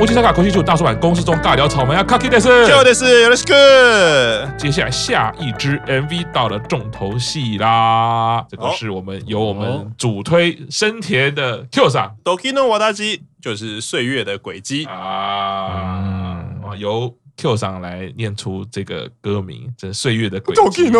东吴七三卡口气球大叔版公式中尬聊草莓啊，卡基德斯，就的是有的是个。接下来下一支 MV 到了重头戏啦，这个是我们由我们主推深田的 Q 上，Doki no Watashi 就是岁月的轨迹啊，由。Q 上来念出这个歌名，这岁月的轨迹。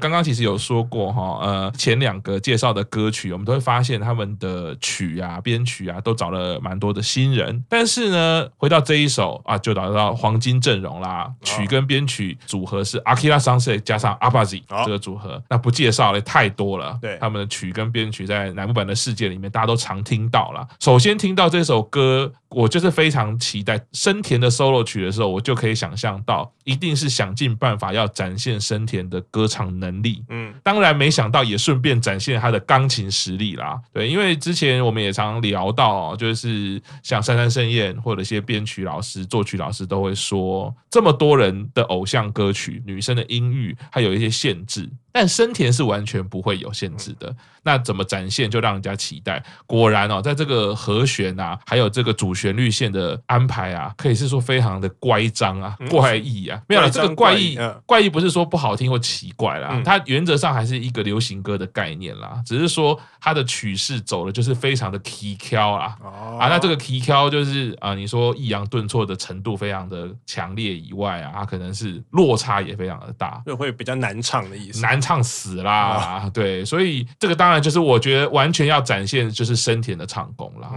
刚刚其实有说过哈，呃，前两个介绍的歌曲，我们都会发现他们的曲啊、编曲啊，都找了蛮多的新人。但是呢，回到这一首啊，就找到黄金阵容啦。曲跟编曲组合是 Akira Sensei 加上 Abazi 这个组合，那不介绍了，太多了。对，他们的曲跟编曲在乃木坂的世界里面，大家都常听到了。首先听到这首歌，我就是非常。期待生田的 solo 曲的时候，我就可以想象到，一定是想尽办法要展现生田的歌唱能力。嗯，当然没想到也顺便展现他的钢琴实力啦。对，因为之前我们也常聊到，就是像杉山盛宴或者一些编曲老师、作曲老师都会说，这么多人的偶像歌曲，女生的音域还有一些限制。但生田是完全不会有限制的，那怎么展现就让人家期待。果然哦，在这个和弦啊，还有这个主旋律线的安排啊，可以是说非常的乖张啊、怪异啊。没有了，这个怪异怪异不是说不好听或奇怪啦，它原则上还是一个流行歌的概念啦，只是说它的曲式走的就是非常的奇巧啦。啊，那这个奇巧就是啊，你说抑扬顿挫的程度非常的强烈以外啊，它可能是落差也非常的大，就会比较难唱的意思。难。唱死啦，对，所以这个当然就是我觉得完全要展现就是生田的唱功啦，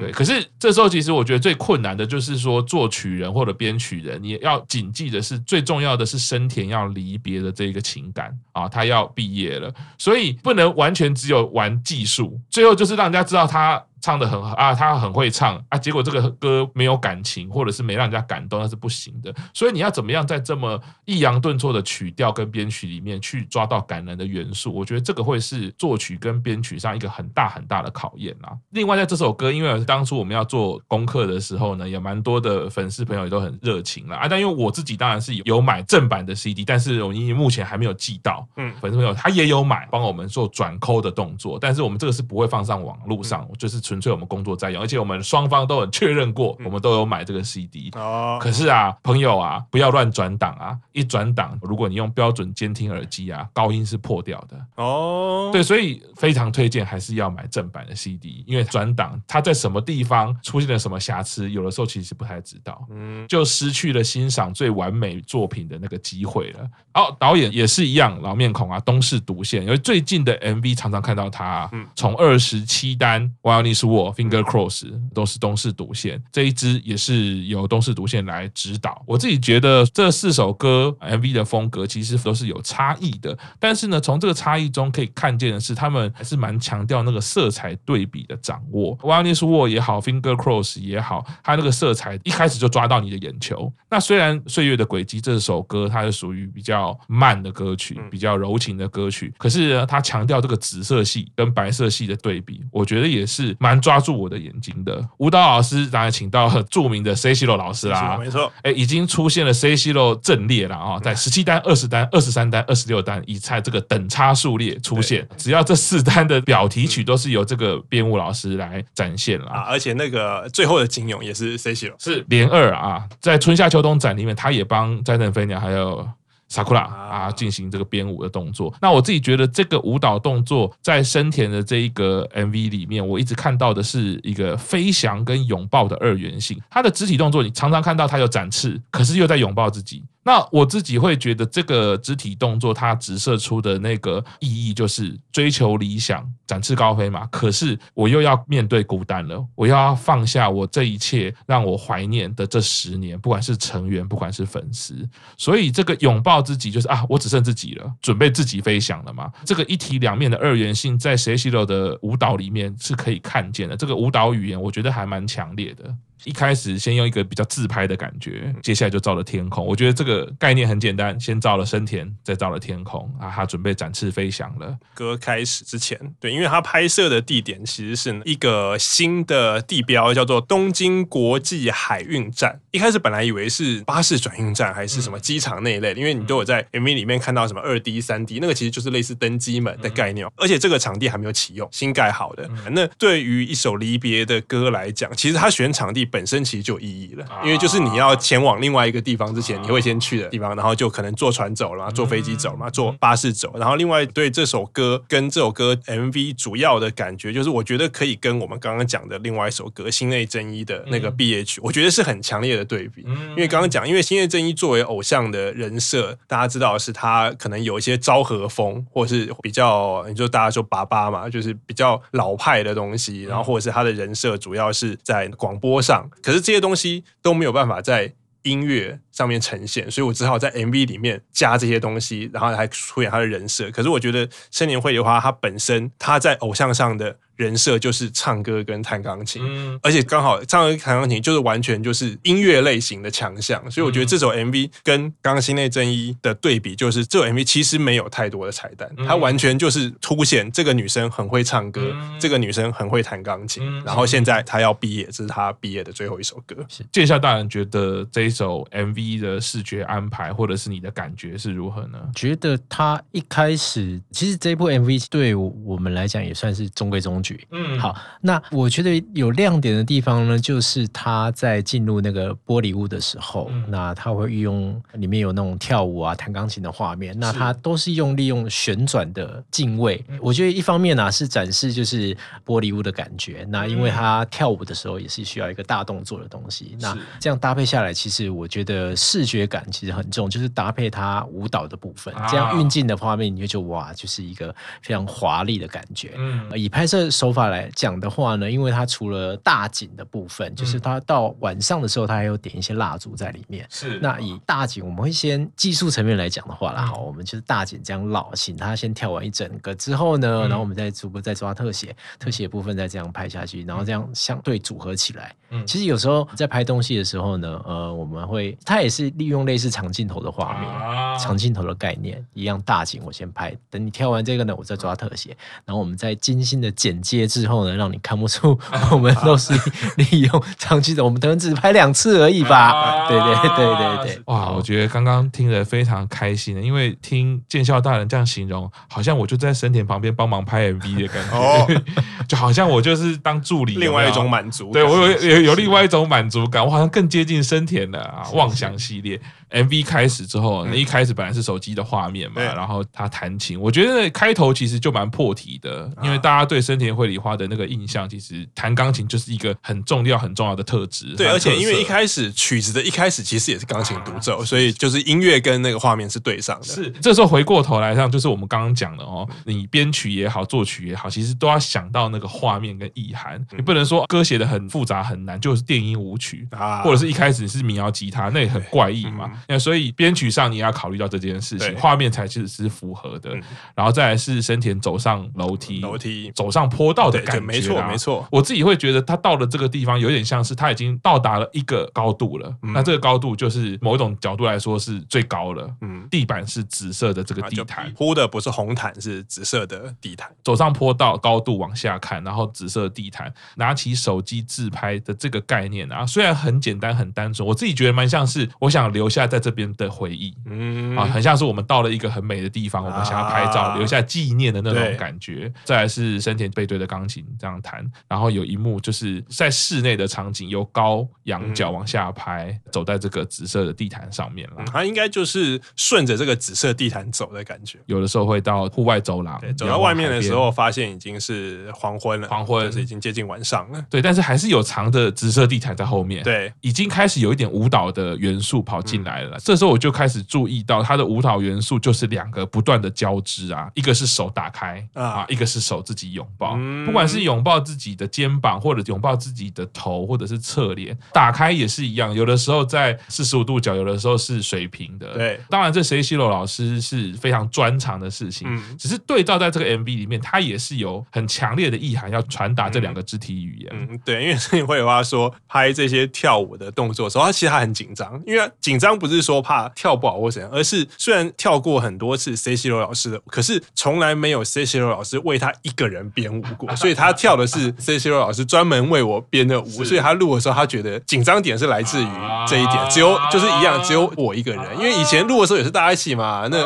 对。可是这时候其实我觉得最困难的就是说作曲人或者编曲人，你要谨记的是最重要的是生田要离别的这个情感啊，他要毕业了，所以不能完全只有玩技术，最后就是让人家知道他。唱的很好啊，他很会唱啊，结果这个歌没有感情，或者是没让人家感动，那是不行的。所以你要怎么样在这么抑扬顿挫的曲调跟编曲里面去抓到感人的元素？我觉得这个会是作曲跟编曲上一个很大很大的考验啊。另外，在这首歌，因为当初我们要做功课的时候呢，也蛮多的粉丝朋友也都很热情了啊。但因为我自己当然是有买正版的 CD，但是我因为目前还没有寄到，嗯，粉丝朋友他也有买，帮我们做转扣的动作，但是我们这个是不会放上网络上，就是。纯粹我们工作在用，而且我们双方都很确认过，我们都有买这个 CD。哦，可是啊，朋友啊，不要乱转档啊！一转档，如果你用标准监听耳机啊，高音是破掉的。哦，对，所以非常推荐还是要买正版的 CD，因为转档它在什么地方出现了什么瑕疵，有的时候其实不太知道，嗯，就失去了欣赏最完美作品的那个机会了。哦，导演也是一样，老面孔啊，东视独线，因为最近的 MV 常常看到他，嗯，从二十七单哇，你。是我 Finger Cross 都是东势独线，这一支也是由东势独线来指导。我自己觉得这四首歌 MV 的风格其实都是有差异的，但是呢，从这个差异中可以看见的是，他们还是蛮强调那个色彩对比的掌握。This War 也好，Finger Cross 也好，它那个色彩一开始就抓到你的眼球。那虽然《岁月的轨迹》这首歌它是属于比较慢的歌曲，比较柔情的歌曲，可是呢，它强调这个紫色系跟白色系的对比，我觉得也是蛮。蛮抓住我的眼睛的。舞蹈老师，当然请到了著名的 Seishiro 老师啦，没错，哎，已经出现了 Seishiro 阵列了啊，在十七单、二十单、二十三单、二十六单，以在这个等差数列出现，只要这四单的表题曲都是由这个编舞老师来展现了啊，而且那个最后的金勇也是 Seishiro，是连二啊，在春夏秋冬展里面，他也帮斋藤飞鸟还有。Sakura 啊，进行这个编舞的动作。那我自己觉得这个舞蹈动作在生田的这一个 MV 里面，我一直看到的是一个飞翔跟拥抱的二元性。他的肢体动作，你常常看到他有展翅，可是又在拥抱自己。那我自己会觉得，这个肢体动作它直射出的那个意义，就是追求理想、展翅高飞嘛。可是我又要面对孤单了，我要放下我这一切让我怀念的这十年，不管是成员，不管是粉丝。所以这个拥抱自己，就是啊，我只剩自己了，准备自己飞翔了嘛。这个一体两面的二元性，在 s e x y 的舞蹈里面是可以看见的。这个舞蹈语言，我觉得还蛮强烈的。一开始先用一个比较自拍的感觉，接下来就照了天空。我觉得这个概念很简单，先照了深田，再照了天空啊，他准备展翅飞翔了。歌开始之前，对，因为他拍摄的地点其实是一个新的地标，叫做东京国际海运站。一开始本来以为是巴士转运站，还是什么机场那一类的，因为你都有在 MV 里面看到什么二 D、三 D，那个其实就是类似登机门的概念。而且这个场地还没有启用，新盖好的。那对于一首离别的歌来讲，其实他选场地本身其实就有意义了，因为就是你要前往另外一个地方之前，你会先去的地方，然后就可能坐船走了嘛，坐飞机走了嘛，坐巴士走。然后另外对这首歌跟这首歌 MV 主要的感觉，就是我觉得可以跟我们刚刚讲的另外一首歌新内真一的那个毕业曲，我觉得是很强烈的对比。因为刚刚讲，因为新内真一作为偶像的人设，大家知道是他可能有一些昭和风，或是比较，你就大家说爸爸嘛，就是比较老派的东西，然后或者是他的人设主要是在广播上，可是这些东西都没有办法在音乐上面呈现，所以我只好在 MV 里面加这些东西，然后来出演他的人设。可是我觉得生年会的话他本身他在偶像上的。人设就是唱歌跟弹钢琴，嗯、而且刚好唱歌弹钢琴就是完全就是音乐类型的强项，所以我觉得这首 MV 跟刚刚新内真一的对比，就是这首 MV 其实没有太多的彩蛋，它完全就是凸显这个女生很会唱歌，这个女生很会弹钢琴，然后现在她要毕业，这是她毕业的最后一首歌。见笑大人觉得这一首 MV 的视觉安排，或者是你的感觉是如何呢？觉得他一开始其实这部 MV 对我们来讲也算是中规中矩。嗯，好，那我觉得有亮点的地方呢，就是他在进入那个玻璃屋的时候，嗯、那他会运用里面有那种跳舞啊、弹钢琴的画面，那他都是用利用旋转的镜位。嗯、我觉得一方面呢、啊、是展示就是玻璃屋的感觉，那因为他跳舞的时候也是需要一个大动作的东西，那这样搭配下来，其实我觉得视觉感其实很重，就是搭配他舞蹈的部分，这样运镜的画面，你就觉得哇，就是一个非常华丽的感觉。嗯，以拍摄手法来讲的话呢，因为它除了大景的部分，就是它到晚上的时候，它还有点一些蜡烛在里面。是，那以大景，我们会先技术层面来讲的话啦，好，我们就是大景这样绕，请他先跳完一整个之后呢，然后我们再逐步再抓特写，特写部分再这样拍下去，然后这样相对组合起来。嗯，其实有时候在拍东西的时候呢，呃，我们会它也是利用类似长镜头的画面，长镜头的概念一样，大景我先拍，等你跳完这个呢，我再抓特写，然后我们再精心的剪接之后呢，让你看不出我们都是利用长期的，我们可能只拍两次而已吧。对对对对对，哇，我觉得刚刚听得非常开心的，因为听见笑大人这样形容，好像我就在生田旁边帮忙拍 MV 的感觉，就好像我就是当助理，另外一种满足，对我有有有另外一种满足感，我好像更接近生田了啊，妄想系列。MV 开始之后，那一开始本来是手机的画面嘛，然后他弹琴，我觉得开头其实就蛮破题的，因为大家对生田绘梨花的那个印象，其实弹钢琴就是一个很重要很重要的特质。对，而且因为一开始曲子的一开始其实也是钢琴独奏，所以就是音乐跟那个画面是对上的。是，这时候回过头来上，就是我们刚刚讲的哦，你编曲也好，作曲也好，其实都要想到那个画面跟意涵，你不能说歌写的很复杂很难，就是电音舞曲啊，或者是一开始是民谣吉他，那也很怪异嘛。那所以编曲上你要考虑到这件事情，画面才其实是符合的。然后再来是生田走上楼梯，楼梯走上坡道的感觉，没错没错。我自己会觉得他到了这个地方，有点像是他已经到达了一个高度了。那这个高度就是某一种角度来说是最高了。嗯，地板是紫色的这个地毯，铺的不是红毯，是紫色的地毯。走上坡道，高度往下看，然后紫色地毯，拿起手机自拍的这个概念啊，虽然很简单很单纯，我自己觉得蛮像是我想留下在这边。的回忆，嗯啊，很像是我们到了一个很美的地方，我们想要拍照留下纪念的那种感觉。再来是深田背对着钢琴这样弹，然后有一幕就是在室内的场景，由高仰角往下拍，走在这个紫色的地毯上面了。他应该就是顺着这个紫色地毯走的感觉。有的时候会到户外走廊，走到外面的时候，发现已经是黄昏了，黄昏就是已经接近晚上了。对，但是还是有长的紫色地毯在后面。对，已经开始有一点舞蹈的元素跑进来了。这时候我就开始注意到它的舞蹈元素就是两个不断的交织啊，一个是手打开啊，一个是手自己拥抱。嗯、不管是拥抱自己的肩膀，或者拥抱自己的头，或者是侧脸，打开也是一样。有的时候在四十五度角，有的时候是水平的。对，当然这 Seishiro 老师是非常专长的事情，嗯、只是对照在这个 MV 里面，他也是有很强烈的意涵要传达这两个肢体语言。嗯，对，因为所以会有他说拍这些跳舞的动作的时候，他其实他很紧张，因为紧张不是说怕跳不好或怎样，而是虽然跳过很多次 Seishiro 老师的舞，可是从来没有 Seishiro 老师为他一个人编舞过，所以他跳的是 Seishiro 老师专门为我编的舞，所以他录的时候，他觉得紧张点是来自于这一点，只有就是一样，只有我一个人，因为以前录的时候也是大家一起嘛，那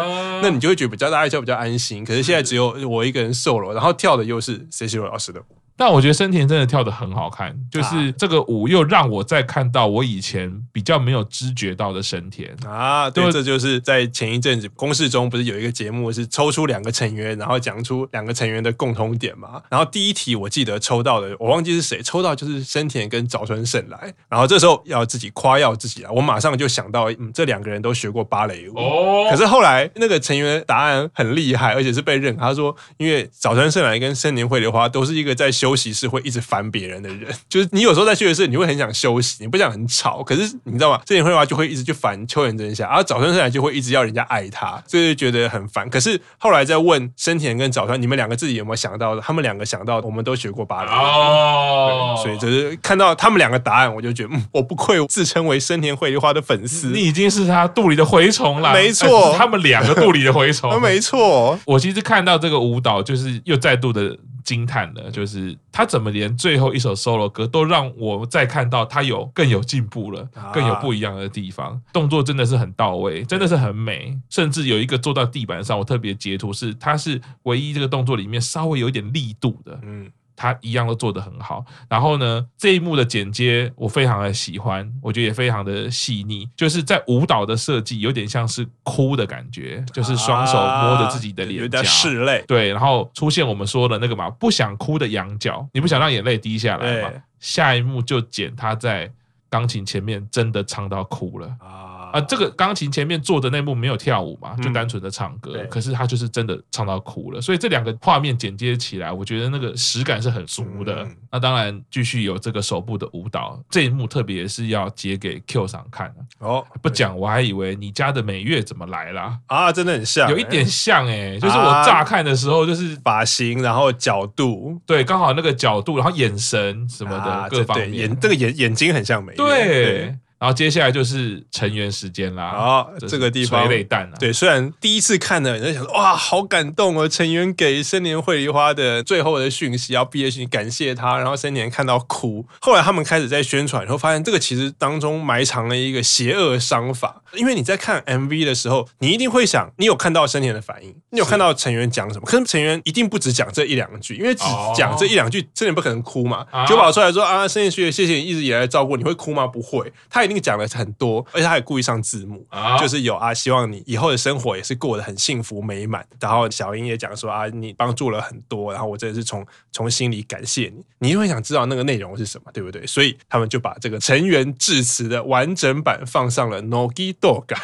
那你就会觉得比较大家一起比较安心，可是现在只有我一个人 solo，然后跳的又是 Seishiro 老师的舞。但我觉得森田真的跳的很好看，就是这个舞又让我再看到我以前比较没有知觉到的森田啊。对，这就是在前一阵子公式中不是有一个节目是抽出两个成员，然后讲出两个成员的共同点嘛？然后第一题我记得抽到的我忘记是谁，抽到就是森田跟早川圣来。然后这时候要自己夸耀自己啊，我马上就想到，嗯，这两个人都学过芭蕾舞。哦。可是后来那个成员答案很厉害，而且是被认可。他说，因为早川圣来跟森田绘梨花都是一个在。休息室会一直烦别人的人，就是你有时候在休息室，你会很想休息，你不想很吵，可是你知道吗？这点会的话就会一直去烦秋元真夏，然后早川圣来就会一直要人家爱他，所以就觉得很烦。可是后来再问生田跟早川，你们两个自己有没有想到的？他们两个想到，我们都学过芭蕾哦，所以就是看到他们两个答案，我就觉得，嗯，我不愧自称为森田绘梨花的粉丝，你已经是他肚里的蛔虫了，没错，他们两个肚里的蛔虫，没错。我其实看到这个舞蹈，就是又再度的。惊叹的，就是他怎么连最后一首 solo 歌都让我再看到他有更有进步了，更有不一样的地方，动作真的是很到位，真的是很美，甚至有一个做到地板上，我特别截图是，他是唯一这个动作里面稍微有一点力度的，嗯。他一样都做得很好，然后呢，这一幕的剪接我非常的喜欢，我觉得也非常的细腻，就是在舞蹈的设计有点像是哭的感觉，就是双手摸着自己的脸颊，有点拭泪，对，然后出现我们说的那个嘛，不想哭的羊角，你不想让眼泪滴下来嘛？下一幕就剪他在钢琴前面真的唱到哭了。啊。啊，这个钢琴前面坐的那幕没有跳舞嘛，就单纯的唱歌。嗯、可是他就是真的唱到哭了，所以这两个画面剪接起来，我觉得那个实感是很足的。嗯、那当然，继续有这个手部的舞蹈，这一幕特别是要截给 Q 上看的哦。不讲我还以为你家的美月怎么来了啊？真的很像，有一点像哎、欸，就是我乍看的时候就是发型，然后角度，对，刚好那个角度，然后眼神什么的、啊、各方面，眼这个眼眼睛很像美月，对。对然后接下来就是成员时间啦。好，这个地方垂泪弹啊。对，虽然第一次看的人在想说，哇，好感动哦！成员给森田绘梨花的最后的讯息，要毕业讯，感谢他。然后森田看到哭。后来他们开始在宣传，然后发现这个其实当中埋藏了一个邪恶商法。因为你在看 MV 的时候，你一定会想，你有看到森田的反应，你有看到成员讲什么？可是成员一定不只讲这一两句，因为只讲这一两句，森田不可能哭嘛。久保出来说啊，森田学姐，谢谢你一直以来照顾，你会哭吗？不会，他一定。讲了很多，而且他也故意上字幕，啊、就是有啊，希望你以后的生活也是过得很幸福美满。然后小英也讲说啊，你帮助了很多，然后我真的是从从心里感谢你。你就会想知道那个内容是什么，对不对？所以他们就把这个成员致辞的完整版放上了 Nogi Doga。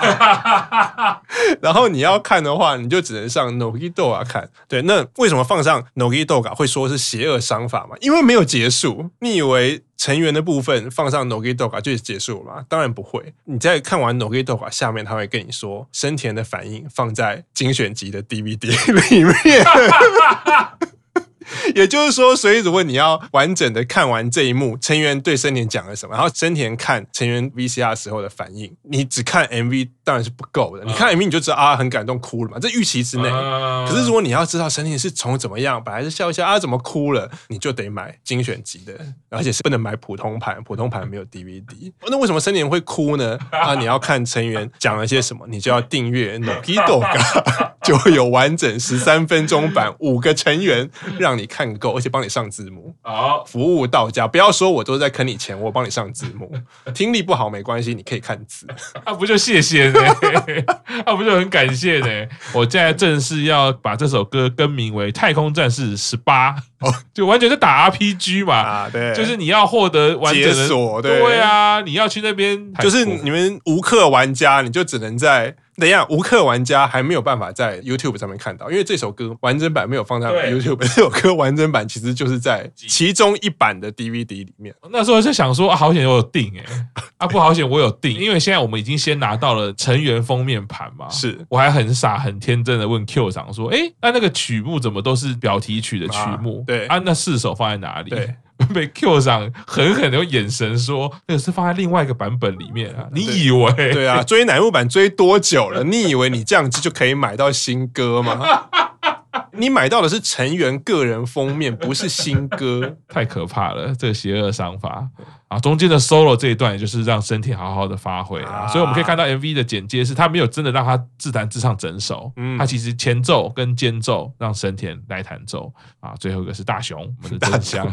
然后你要看的话，你就只能上 Nogi Doga 看。对，那为什么放上 Nogi Doga 会说是邪恶商法嘛？因为没有结束。你以为？成员的部分放上 Nogi Doga 就结束了吗？当然不会。你在看完 Nogi Doga 下面，他会跟你说生田的反应放在精选集的 DVD 里面。也就是说，所以如果你要完整的看完这一幕，成员对森田讲了什么，然后森田看成员 VCR 时候的反应，你只看 MV 当然是不够的。你看 MV 你就知道啊，很感动，哭了嘛，这预期之内。可是如果你要知道森田是从怎么样，本来是笑一笑啊，怎么哭了，你就得买精选集的，而且是不能买普通盘，普通盘没有 DVD。那为什么森田会哭呢？啊，你要看成员讲了些什么，你就要订阅 Nokidoga，就会有完整十三分钟版，五个成员让你。看够，而且帮你上字幕，好，服务到家。不要说我都在坑你钱，我帮你上字幕。听力不好没关系，你可以看字。啊，不就谢谢呢？啊，不就很感谢呢？我现在正式要把这首歌更名为《太空战士十八》，就完全是打 RPG 嘛。啊，对，就是你要获得完整的，对，对啊，你要去那边，就是你们无氪玩家，你就只能在。等一下，无氪玩家还没有办法在 YouTube 上面看到，因为这首歌完整版没有放在 YouTube。这首歌完整版其实就是在其中一版的 DVD 里面。那时候就想说，啊，好险我有订哎，啊不好险我有订，因为现在我们已经先拿到了成员封面盘嘛。是，我还很傻很天真的问 Q 长说，哎，那那个曲目怎么都是表题曲的曲目？对啊，那四首放在哪里？对。被 Q 上狠狠的用眼神说：“那个是放在另外一个版本里面啊！你以为？对啊，追乃木坂追多久了？你以为你这样子就可以买到新歌吗？你买到的是成员个人封面，不是新歌，太可怕了！这个邪恶商法。”啊，中间的 solo 这一段，也就是让生田好好的发挥啊，所以我们可以看到 MV 的简介是，他没有真的让他自弹自唱整首，嗯，他其实前奏跟间奏让生田来弹奏。啊，最后一个是大雄，我们的真相，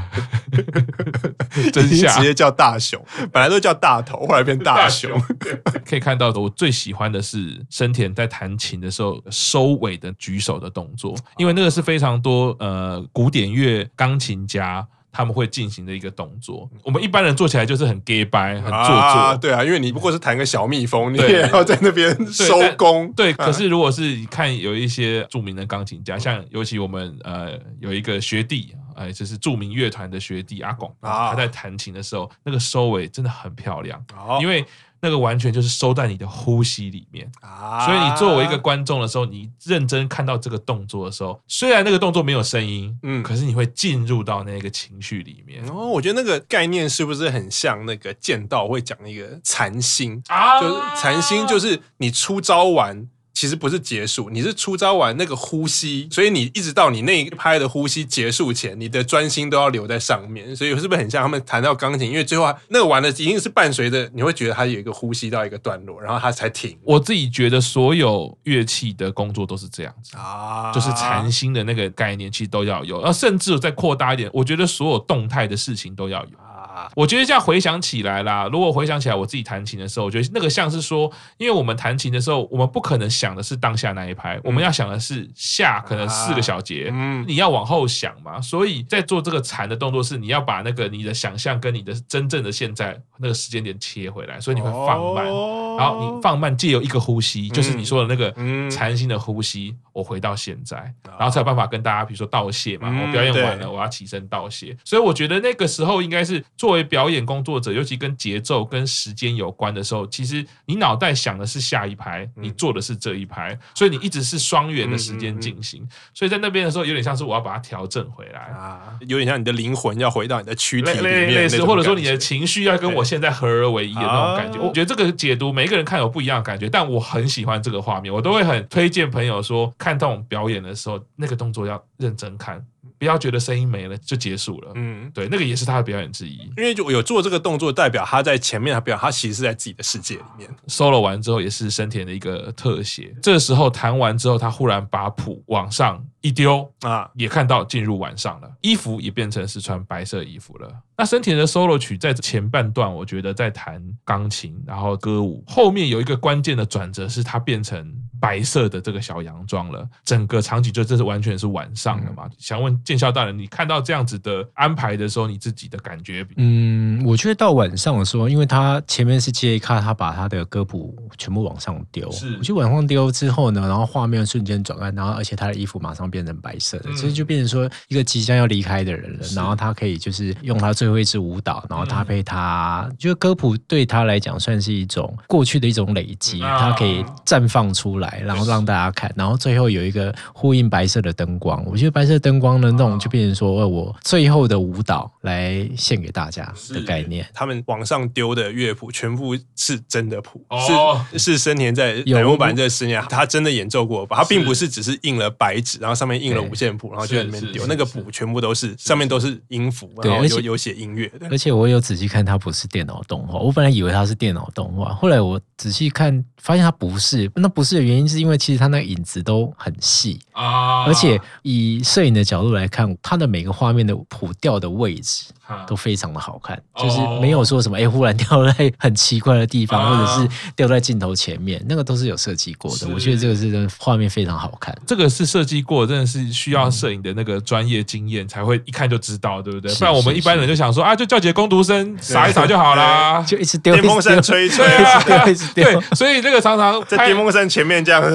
真相直接叫大雄，本来都叫大头，后来变大雄，可以看到的，我最喜欢的是生田在弹琴的时候收尾的举手的动作，因为那个是非常多呃古典乐钢琴家。他们会进行的一个动作，我们一般人做起来就是很 gay 掰，很做作。啊，对啊，因为你不过是弹个小蜜蜂，你也要在那边收工。对，可是如果是看有一些著名的钢琴家，像尤其我们呃有一个学弟，哎，就是著名乐团的学弟阿拱，他在弹琴的时候，那个收尾真的很漂亮，因为。那个完全就是收在你的呼吸里面啊，所以你作为一个观众的时候，你认真看到这个动作的时候，虽然那个动作没有声音，嗯，可是你会进入到那个情绪里面。哦，我觉得那个概念是不是很像那个剑道会讲一个禅心啊？就是禅心，就是你出招完。其实不是结束，你是出招完那个呼吸，所以你一直到你那一拍的呼吸结束前，你的专心都要留在上面。所以是不是很像他们弹到钢琴？因为最后那个完了，一定是伴随着你会觉得它有一个呼吸到一个段落，然后它才停。我自己觉得所有乐器的工作都是这样子啊，就是禅心的那个概念其实都要有，然后甚至再扩大一点，我觉得所有动态的事情都要有。我觉得这样回想起来啦，如果回想起来我自己弹琴的时候，我觉得那个像是说，因为我们弹琴的时候，我们不可能想的是当下那一拍，我们要想的是下可能四个小节，嗯，你要往后想嘛。所以在做这个禅的动作是，你要把那个你的想象跟你的真正的现在那个时间点切回来，所以你会放慢，然后你放慢借由一个呼吸，就是你说的那个禅心的呼吸，我回到现在，然后才有办法跟大家比如说道谢嘛，我表演完了，我要起身道谢。所以我觉得那个时候应该是作为表演工作者，尤其跟节奏跟时间有关的时候，其实你脑袋想的是下一排，你做的是这一排，所以你一直是双元的时间进行。所以在那边的时候，有点像是我要把它调整回来啊，有点像你的灵魂要回到你的躯体里面，类似，或者说你的情绪要跟我现在合而为一的那种感觉。我觉得这个解读每一个人看有不一样的感觉，但我很喜欢这个画面，我都会很推荐朋友说，看这种表演的时候，那个动作要认真看。不要觉得声音没了就结束了，嗯，对，那个也是他的表演之一。因为就有做这个动作，代表他在前面，他表演他其实是在自己的世界里面。solo 完之后，也是生田的一个特写。这个时候弹完之后，他忽然把谱往上一丢啊，也看到进入晚上了，衣服也变成是穿白色衣服了。那生田的 solo 曲在前半段，我觉得在弹钢琴，然后歌舞，后面有一个关键的转折，是他变成白色的这个小洋装了。整个场景就这是完全是晚上了嘛？嗯、想问剑笑大人，你看到这样子的安排的时候，你自己的感觉？嗯，我觉得到晚上的时候，因为他前面是接一卡，他把他的歌谱全部往上丢，是，我就往上丢之后呢，然后画面瞬间转暗，然后而且他的衣服马上变成白色的，嗯、所以就变成说一个即将要离开的人了，然后他可以就是用他最。后一支舞蹈，然后搭配他，就歌谱对他来讲算是一种过去的一种累积，他可以绽放出来，然后让大家看，然后最后有一个呼应白色的灯光。我觉得白色灯光的那种就变成说，我最后的舞蹈来献给大家的概念。他们往上丢的乐谱全部是真的谱，是是生田在乃木坂这个十年，他真的演奏过吧？他并不是只是印了白纸，然后上面印了五线谱，然后就在里面丢。那个谱全部都是上面都是音符，然后有有写。音乐的，而且我有仔细看，它不是电脑动画。我本来以为它是电脑动画，后来我仔细看，发现它不是。那不是的原原因是因为其实他那个影子都很细啊，而且以摄影的角度来看，它的每个画面的谱调的位置都非常的好看，就是没有说什么哎、欸、忽然掉在很奇怪的地方，或者是掉在镜头前面，那个都是有设计过的。我觉得这个是真画面非常好看，这个是设计过，真的是需要摄影的那个专业经验才会一看就知道，对不对？不然我们一般人就想说啊，就叫几个工读生撒一撒就好啦，就一直丢电风扇吹 一吹，一直丢，对，所以这个常常 在电风扇前面这样。子，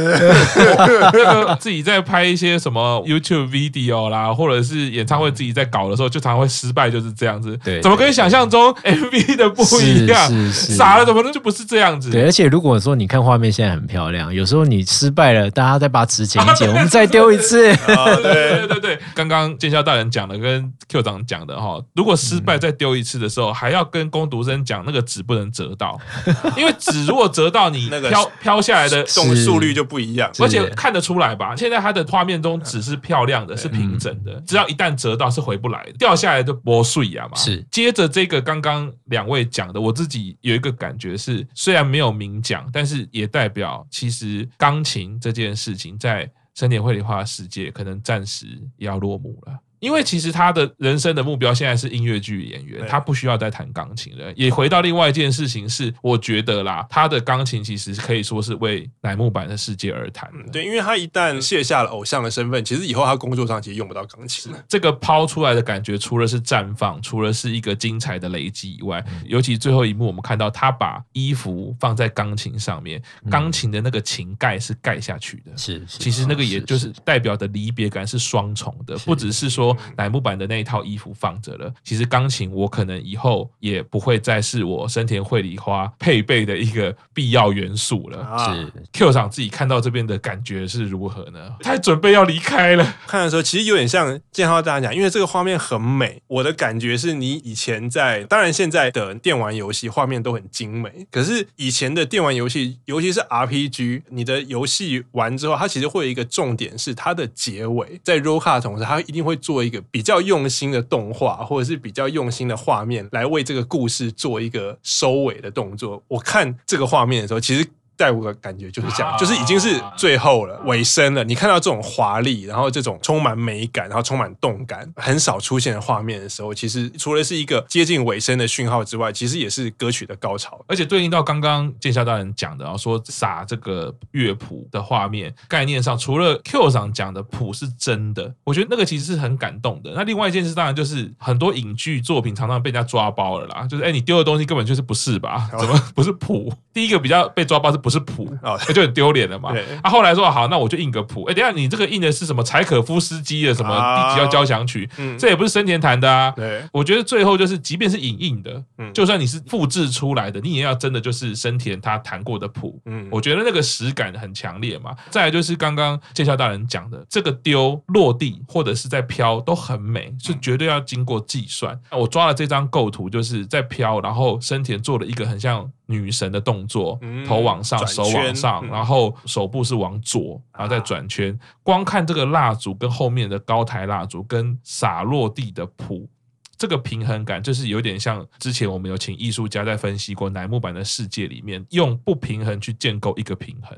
那个自己在拍一些什么 YouTube video 啦，或者是演唱会自己在搞的时候，就常常会失败，就是这样子。对，怎么跟想象中 MV 的不一样？傻了怎么能就不是这样子？对，而且如果说你看画面现在很漂亮，有时候你失败了，大家再把纸剪一剪，我们再丢一次。对对对对，刚刚建肖大人讲的跟 Q 长讲的哈，如果失败再丢一次的时候，还要跟工读生讲那个纸不能折到，因为纸如果折到你那个飘飘下来的动速率就不一样，而且看得出来吧？现在它的画面中纸是漂亮的，是平整的，只要一旦折到是回不来的，掉下来就磨碎是，接着这个刚刚两位讲的，我自己有一个感觉是，虽然没有明讲，但是也代表其实钢琴这件事情在森田绘里花的世界可能暂时要落幕了。因为其实他的人生的目标现在是音乐剧演员，他不需要再弹钢琴了。也回到另外一件事情是，我觉得啦，他的钢琴其实可以说是为乃木坂的世界而弹。对，因为他一旦卸下了偶像的身份，其实以后他工作上其实用不到钢琴。这个抛出来的感觉，除了是绽放，除了是一个精彩的累积以外，尤其最后一幕，我们看到他把衣服放在钢琴上面，钢琴的那个琴盖是盖下去的。是，其实那个也就是代表的离别感是双重的，不只是说。乃木坂的那一套衣服放着了，其实钢琴我可能以后也不会再是我森田绘梨花配备的一个必要元素了。是 Q 厂自己看到这边的感觉是如何呢？他准备要离开了，看的时候其实有点像建浩大家讲，因为这个画面很美。我的感觉是你以前在，当然现在的电玩游戏画面都很精美，可是以前的电玩游戏，尤其是 RPG，你的游戏完之后，它其实会有一个重点是它的结尾，在 roll card 同时，它一定会做一个比。较用心的动画，或者是比较用心的画面，来为这个故事做一个收尾的动作。我看这个画面的时候，其实。带我的感觉就是这样，就是已经是最后了，尾声了。你看到这种华丽，然后这种充满美感，然后充满动感，很少出现的画面的时候，其实除了是一个接近尾声的讯号之外，其实也是歌曲的高潮。而且对应到刚刚建肖大人讲的然后，说撒这个乐谱的画面概念上，除了 Q 上讲的谱是真的，我觉得那个其实是很感动的。那另外一件事当然就是很多影剧作品常常被人家抓包了啦，就是哎，你丢的东西根本就是不是吧？怎么不是谱？第一个比较被抓包是不是谱？哦，那 就很丢脸了嘛。他后来说好，那我就印个谱。哎，等下你这个印的是什么？柴可夫斯基的什么第几号交响曲？这也不是森田弹的啊。对，我觉得最后就是，即便是影印的，就算你是复制出来的，你也要真的就是森田他弹过的谱。嗯，我觉得那个实感很强烈嘛。再来就是刚刚建肖大人讲的，这个丢落地或者是在飘都很美，是绝对要经过计算。我抓了这张构图，就是在飘，然后森田做了一个很像。女神的动作，头往上，手往上，然后手部是往左，然后再转圈。光看这个蜡烛跟后面的高台蜡烛跟洒落地的谱。这个平衡感就是有点像之前我们有请艺术家在分析过乃木坂的世界里面，用不平衡去建构一个平衡。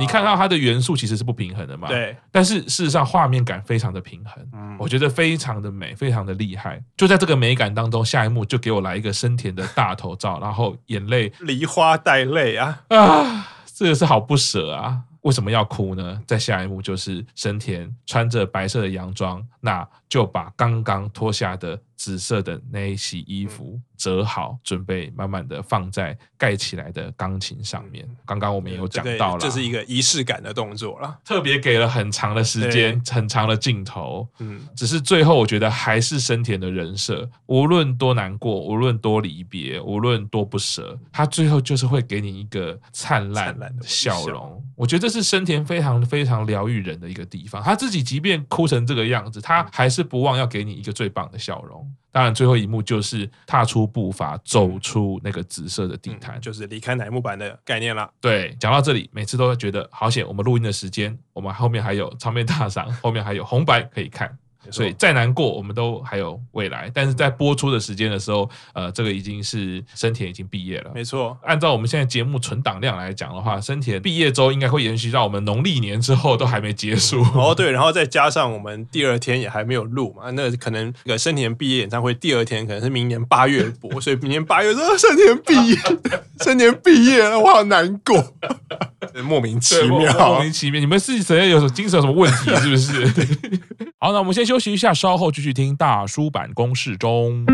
你看到它的元素其实是不平衡的嘛？对。但是事实上画面感非常的平衡，我觉得非常的美，非常的厉害。就在这个美感当中，下一幕就给我来一个森田的大头照，然后眼泪梨花带泪啊啊！这个是好不舍啊！为什么要哭呢？在下一幕就是森田穿着白色的洋装，那就把刚刚脱下的。紫色的那一袭衣服折好，准备慢慢的放在盖起来的钢琴上面。刚刚我们也有讲到了，这是一个仪式感的动作了，特别给了很长的时间，很长的镜头。嗯，只是最后我觉得还是深田的人设，无论多难过，无论多离别，无论多不舍，他最后就是会给你一个灿烂的笑容。我觉得这是深田非常非常疗愈人的一个地方。他自己即便哭成这个样子，他还是不忘要给你一个最棒的笑容。当然，最后一幕就是踏出步伐，走出那个紫色的地毯，就是离开乃木坂的概念了。对，讲到这里，每次都会觉得好险。我们录音的时间，我们后面还有唱片大赏，后面还有红白可以看。所以再难过，我们都还有未来。但是在播出的时间的时候，呃，这个已经是生田已经毕业了。没错，按照我们现在节目存档量来讲的话，生田毕业周应该会延续到我们农历年之后都还没结束。哦，对，然后再加上我们第二天也还没有录嘛，那可能这个生田毕业演唱会第二天可能是明年八月播，所以明年八月说生田毕业，生田毕业了，我好难过，莫名其妙，莫名其妙，你们是谁有什么精神有什么问题？是不是？好，那我们先休休息一下，稍后继续听大叔版公式中。